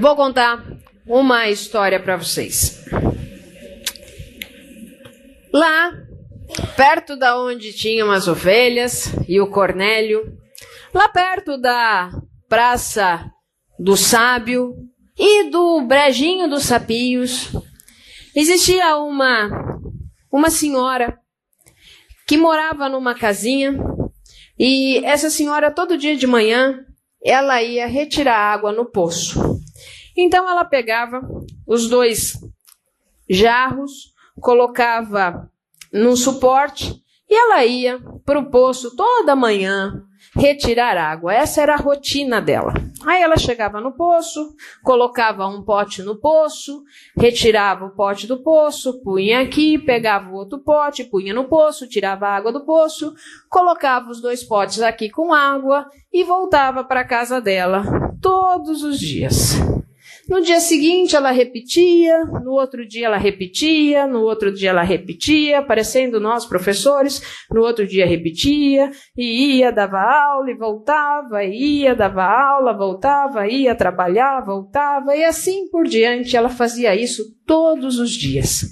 Vou contar uma história para vocês. Lá, perto da onde tinham as ovelhas e o Cornélio, lá perto da Praça do Sábio e do Brejinho dos Sapios, existia uma uma senhora que morava numa casinha e essa senhora todo dia de manhã ela ia retirar água no poço. Então ela pegava os dois jarros, colocava num suporte e ela ia para o poço toda manhã retirar água. Essa era a rotina dela. Aí ela chegava no poço, colocava um pote no poço, retirava o pote do poço, punha aqui, pegava o outro pote, punha no poço, tirava a água do poço, colocava os dois potes aqui com água e voltava para a casa dela todos os dias. No dia seguinte ela repetia, no outro dia ela repetia, no outro dia ela repetia, parecendo nós professores, no outro dia repetia, e ia, dava aula e voltava, ia, dava aula, voltava, ia trabalhar, voltava, e assim por diante ela fazia isso todos os dias.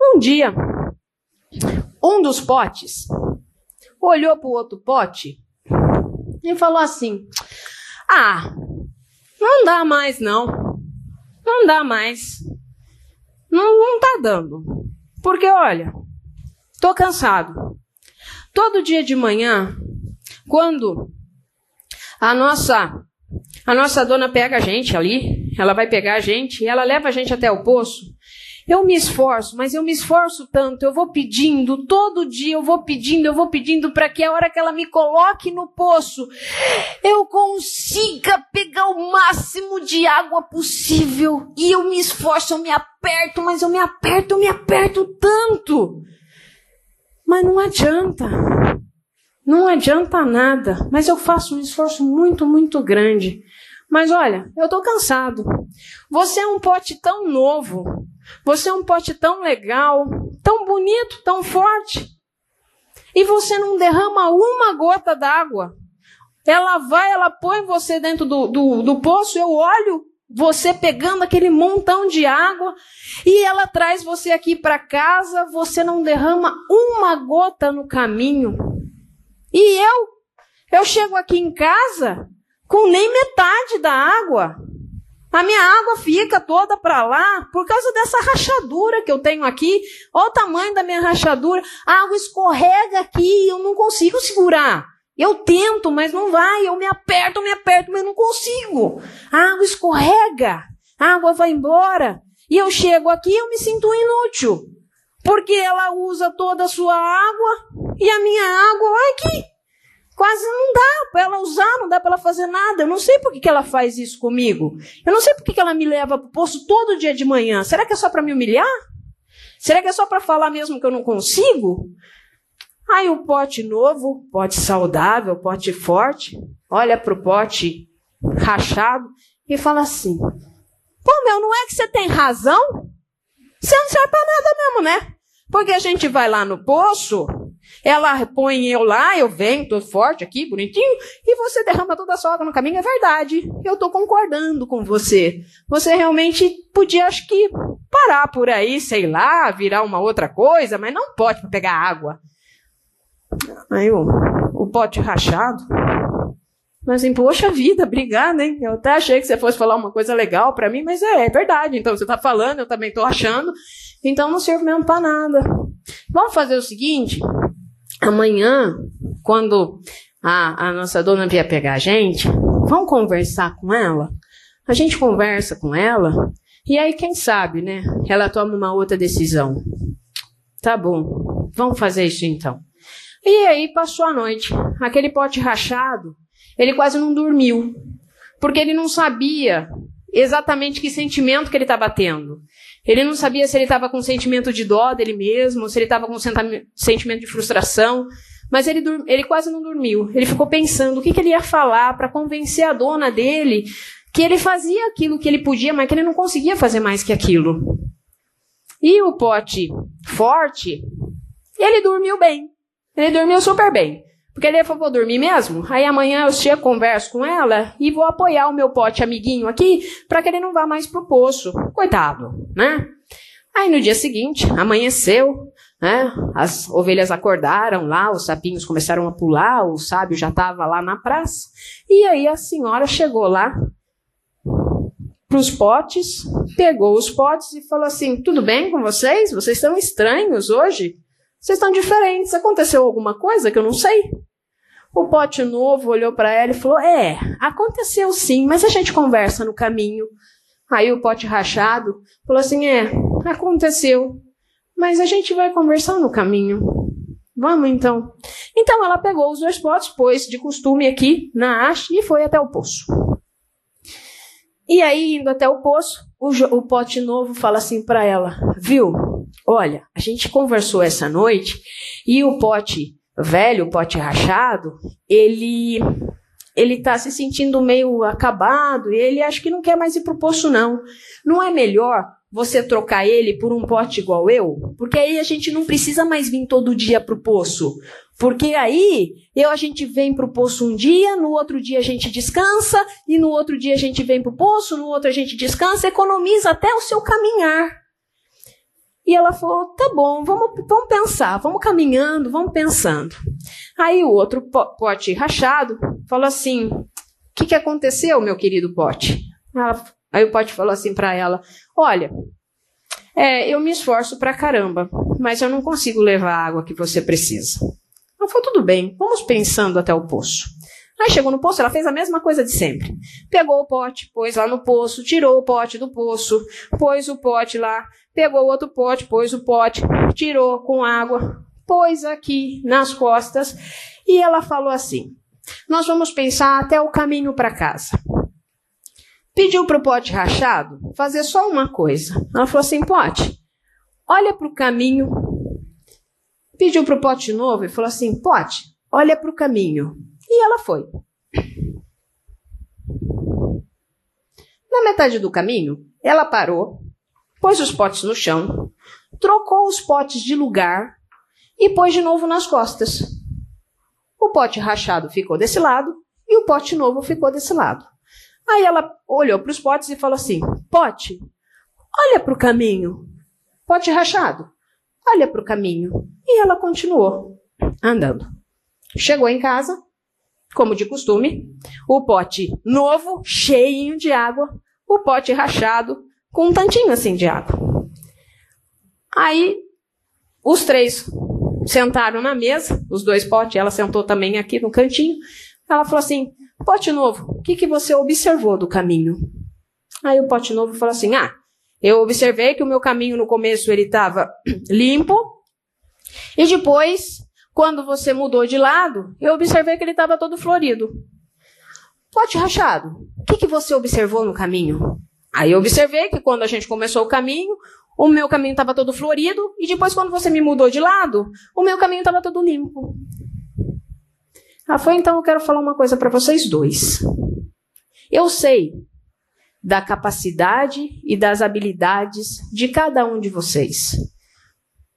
Um dia, um dos potes olhou para o outro pote e falou assim: Ah, não dá mais, não. Não dá mais. Não, não tá dando. Porque, olha, tô cansado. Todo dia de manhã, quando a nossa a nossa dona pega a gente ali, ela vai pegar a gente e ela leva a gente até o poço. Eu me esforço, mas eu me esforço tanto, eu vou pedindo, todo dia eu vou pedindo, eu vou pedindo para que a hora que ela me coloque no poço, eu consiga pegar o máximo de água possível. E eu me esforço, eu me aperto, mas eu me aperto, eu me aperto tanto. Mas não adianta. Não adianta nada, mas eu faço um esforço muito, muito grande. Mas olha, eu tô cansado. Você é um pote tão novo. Você é um pote tão legal, tão bonito, tão forte. E você não derrama uma gota d'água. Ela vai, ela põe você dentro do, do, do poço, eu olho você pegando aquele montão de água e ela traz você aqui para casa, você não derrama uma gota no caminho. E eu, eu chego aqui em casa com nem metade da água. A minha água fica toda para lá por causa dessa rachadura que eu tenho aqui. Olha o tamanho da minha rachadura. A água escorrega aqui, eu não consigo segurar. Eu tento, mas não vai. Eu me aperto, me aperto, mas não consigo. A água escorrega. A água vai embora. E eu chego aqui e eu me sinto inútil. Porque ela usa toda a sua água e a minha água vai aqui. Quase não dá para ela usar, não dá para ela fazer nada. Eu não sei por que, que ela faz isso comigo. Eu não sei por que, que ela me leva para o poço todo dia de manhã. Será que é só para me humilhar? Será que é só para falar mesmo que eu não consigo? Aí o pote novo, pote saudável, pote forte, olha para o pote rachado e fala assim: Pô, meu, não é que você tem razão? Você não serve para nada mesmo, né? Porque a gente vai lá no poço, ela põe eu lá, eu venho, tô forte aqui, bonitinho, e você derrama toda a sua água no caminho. É verdade. Eu tô concordando com você. Você realmente podia, acho que, parar por aí, sei lá, virar uma outra coisa, mas não pode para pegar água. Aí o, o pote rachado. Mas assim, poxa vida, obrigada, hein? Eu até achei que você fosse falar uma coisa legal para mim, mas é, é verdade. Então você tá falando, eu também tô achando. Então não serve mesmo para nada. Vamos fazer o seguinte: amanhã, quando a, a nossa dona vier pegar a gente, vamos conversar com ela? A gente conversa com ela, e aí, quem sabe, né? Ela toma uma outra decisão. Tá bom, vamos fazer isso então. E aí passou a noite. Aquele pote rachado, ele quase não dormiu. Porque ele não sabia exatamente que sentimento que ele estava tendo. Ele não sabia se ele estava com sentimento de dó dele mesmo, se ele estava com sentimento de frustração. Mas ele, ele quase não dormiu. Ele ficou pensando o que, que ele ia falar para convencer a dona dele que ele fazia aquilo que ele podia, mas que ele não conseguia fazer mais que aquilo. E o pote forte, ele dormiu bem. Ele dormiu super bem. Porque ele falou, vou dormir mesmo? Aí amanhã eu chego, converso com ela e vou apoiar o meu pote amiguinho aqui para que ele não vá mais pro poço. Coitado, né? Aí no dia seguinte, amanheceu, né? As ovelhas acordaram lá, os sapinhos começaram a pular, o sábio já estava lá na praça. E aí a senhora chegou lá para os potes, pegou os potes e falou assim: Tudo bem com vocês? Vocês estão estranhos hoje? Vocês estão diferentes. Aconteceu alguma coisa que eu não sei? O pote novo olhou para ela e falou: É, aconteceu sim, mas a gente conversa no caminho. Aí o pote rachado falou assim: É, aconteceu, mas a gente vai conversar no caminho. Vamos então. Então ela pegou os dois potes, pôs de costume aqui na haste e foi até o poço. E aí, indo até o poço, o, o pote novo fala assim para ela: Viu? Olha, a gente conversou essa noite e o pote velho, pote rachado, ele ele tá se sentindo meio acabado e ele acha que não quer mais ir pro poço não. Não é melhor você trocar ele por um pote igual eu? Porque aí a gente não precisa mais vir todo dia pro poço. Porque aí eu a gente vem pro poço um dia, no outro dia a gente descansa e no outro dia a gente vem pro poço, no outro a gente descansa, economiza até o seu caminhar. E ela falou: tá bom, vamos, vamos pensar, vamos caminhando, vamos pensando. Aí o outro pote rachado falou assim: o que, que aconteceu, meu querido pote? Ela, aí o pote falou assim para ela: olha, é, eu me esforço pra caramba, mas eu não consigo levar a água que você precisa. Ela falou: tudo bem, vamos pensando até o poço. Aí chegou no poço, ela fez a mesma coisa de sempre. Pegou o pote, pôs lá no poço, tirou o pote do poço, pôs o pote lá, pegou o outro pote, pôs o pote, tirou com água, pôs aqui nas costas e ela falou assim: Nós vamos pensar até o caminho para casa. Pediu para o pote rachado fazer só uma coisa. Ela falou assim: Pote, olha para o caminho. Pediu para o pote novo e falou assim: Pote, olha para o caminho. E ela foi. Na metade do caminho, ela parou, pôs os potes no chão, trocou os potes de lugar e pôs de novo nas costas. O pote rachado ficou desse lado e o pote novo ficou desse lado. Aí ela olhou para os potes e falou assim: Pote, olha para o caminho. Pote rachado, olha para o caminho. E ela continuou andando. Chegou em casa, como de costume, o pote novo, cheio de água, o pote rachado, com um tantinho assim de água. Aí, os três sentaram na mesa, os dois potes, ela sentou também aqui no cantinho. Ela falou assim: Pote novo, o que, que você observou do caminho? Aí o pote novo falou assim: Ah, eu observei que o meu caminho no começo ele estava limpo, e depois quando você mudou de lado, eu observei que ele estava todo florido. Pote rachado, o que, que você observou no caminho? Aí eu observei que quando a gente começou o caminho, o meu caminho estava todo florido, e depois, quando você me mudou de lado, o meu caminho estava todo limpo. Ah, foi então eu quero falar uma coisa para vocês dois. Eu sei da capacidade e das habilidades de cada um de vocês.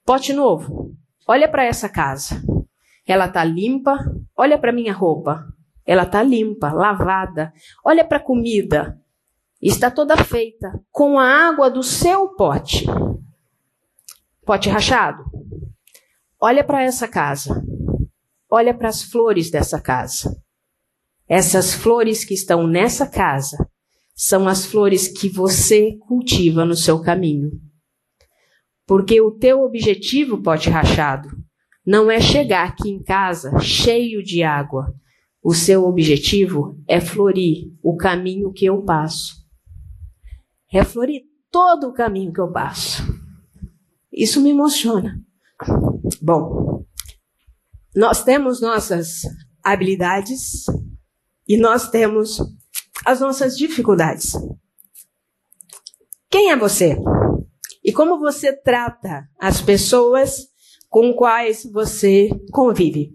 Pote novo, olha para essa casa. Ela tá limpa. Olha para minha roupa. Ela tá limpa, lavada. Olha para a comida. Está toda feita com a água do seu pote. Pote rachado. Olha para essa casa. Olha para as flores dessa casa. Essas flores que estão nessa casa são as flores que você cultiva no seu caminho. Porque o teu objetivo, pote rachado, não é chegar aqui em casa cheio de água. O seu objetivo é florir o caminho que eu passo. É florir todo o caminho que eu passo. Isso me emociona. Bom, nós temos nossas habilidades e nós temos as nossas dificuldades. Quem é você? E como você trata as pessoas com quais você convive.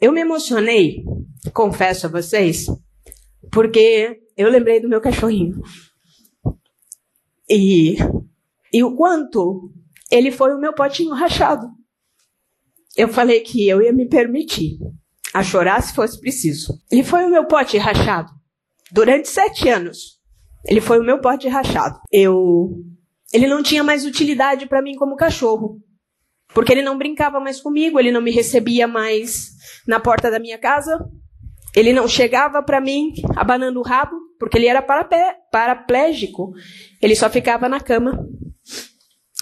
Eu me emocionei, confesso a vocês, porque eu lembrei do meu cachorrinho. E e o quanto ele foi o meu potinho rachado. Eu falei que eu ia me permitir a chorar se fosse preciso. Ele foi o meu pote rachado. Durante sete anos, ele foi o meu pote rachado. Eu, ele não tinha mais utilidade para mim como cachorro, porque ele não brincava mais comigo, ele não me recebia mais na porta da minha casa, ele não chegava para mim abanando o rabo, porque ele era paraplégico. Ele só ficava na cama.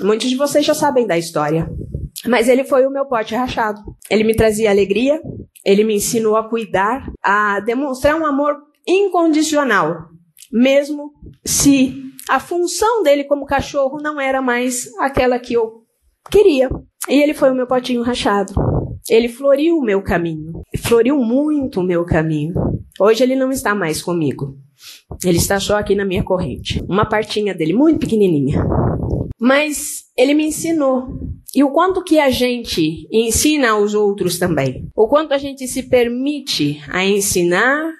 Muitos de vocês já sabem da história. Mas ele foi o meu pote rachado. Ele me trazia alegria, ele me ensinou a cuidar, a demonstrar um amor incondicional, mesmo se a função dele como cachorro não era mais aquela que eu queria. E ele foi o meu potinho rachado. Ele floriu o meu caminho. Floriu muito o meu caminho. Hoje ele não está mais comigo. Ele está só aqui na minha corrente. Uma partinha dele, muito pequenininha. Mas ele me ensinou. E o quanto que a gente ensina aos outros também. O quanto a gente se permite a ensinar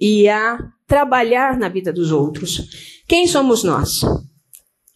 e a trabalhar na vida dos outros. Quem somos nós?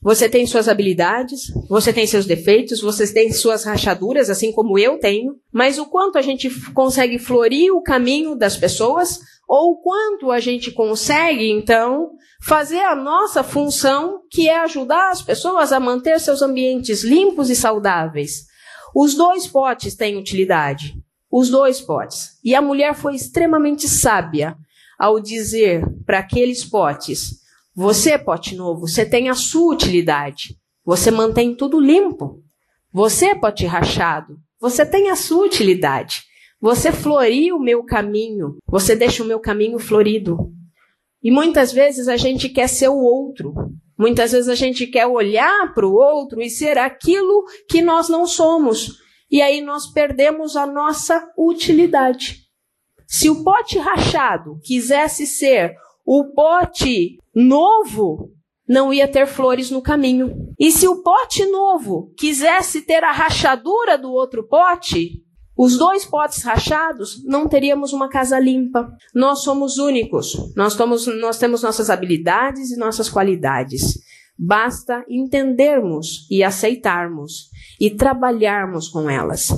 Você tem suas habilidades, você tem seus defeitos, você tem suas rachaduras, assim como eu tenho, mas o quanto a gente consegue florir o caminho das pessoas, ou o quanto a gente consegue, então, fazer a nossa função, que é ajudar as pessoas a manter seus ambientes limpos e saudáveis. Os dois potes têm utilidade. Os dois potes. E a mulher foi extremamente sábia ao dizer para aqueles potes: Você, pote novo, você tem a sua utilidade. Você mantém tudo limpo. Você, pote rachado, você tem a sua utilidade. Você floria o meu caminho. Você deixa o meu caminho florido. E muitas vezes a gente quer ser o outro. Muitas vezes a gente quer olhar para o outro e ser aquilo que nós não somos. E aí nós perdemos a nossa utilidade. Se o pote rachado quisesse ser o pote novo, não ia ter flores no caminho. E se o pote novo quisesse ter a rachadura do outro pote, os dois potes rachados, não teríamos uma casa limpa. Nós somos únicos. Nós, somos, nós temos nossas habilidades e nossas qualidades. Basta entendermos e aceitarmos e trabalharmos com elas.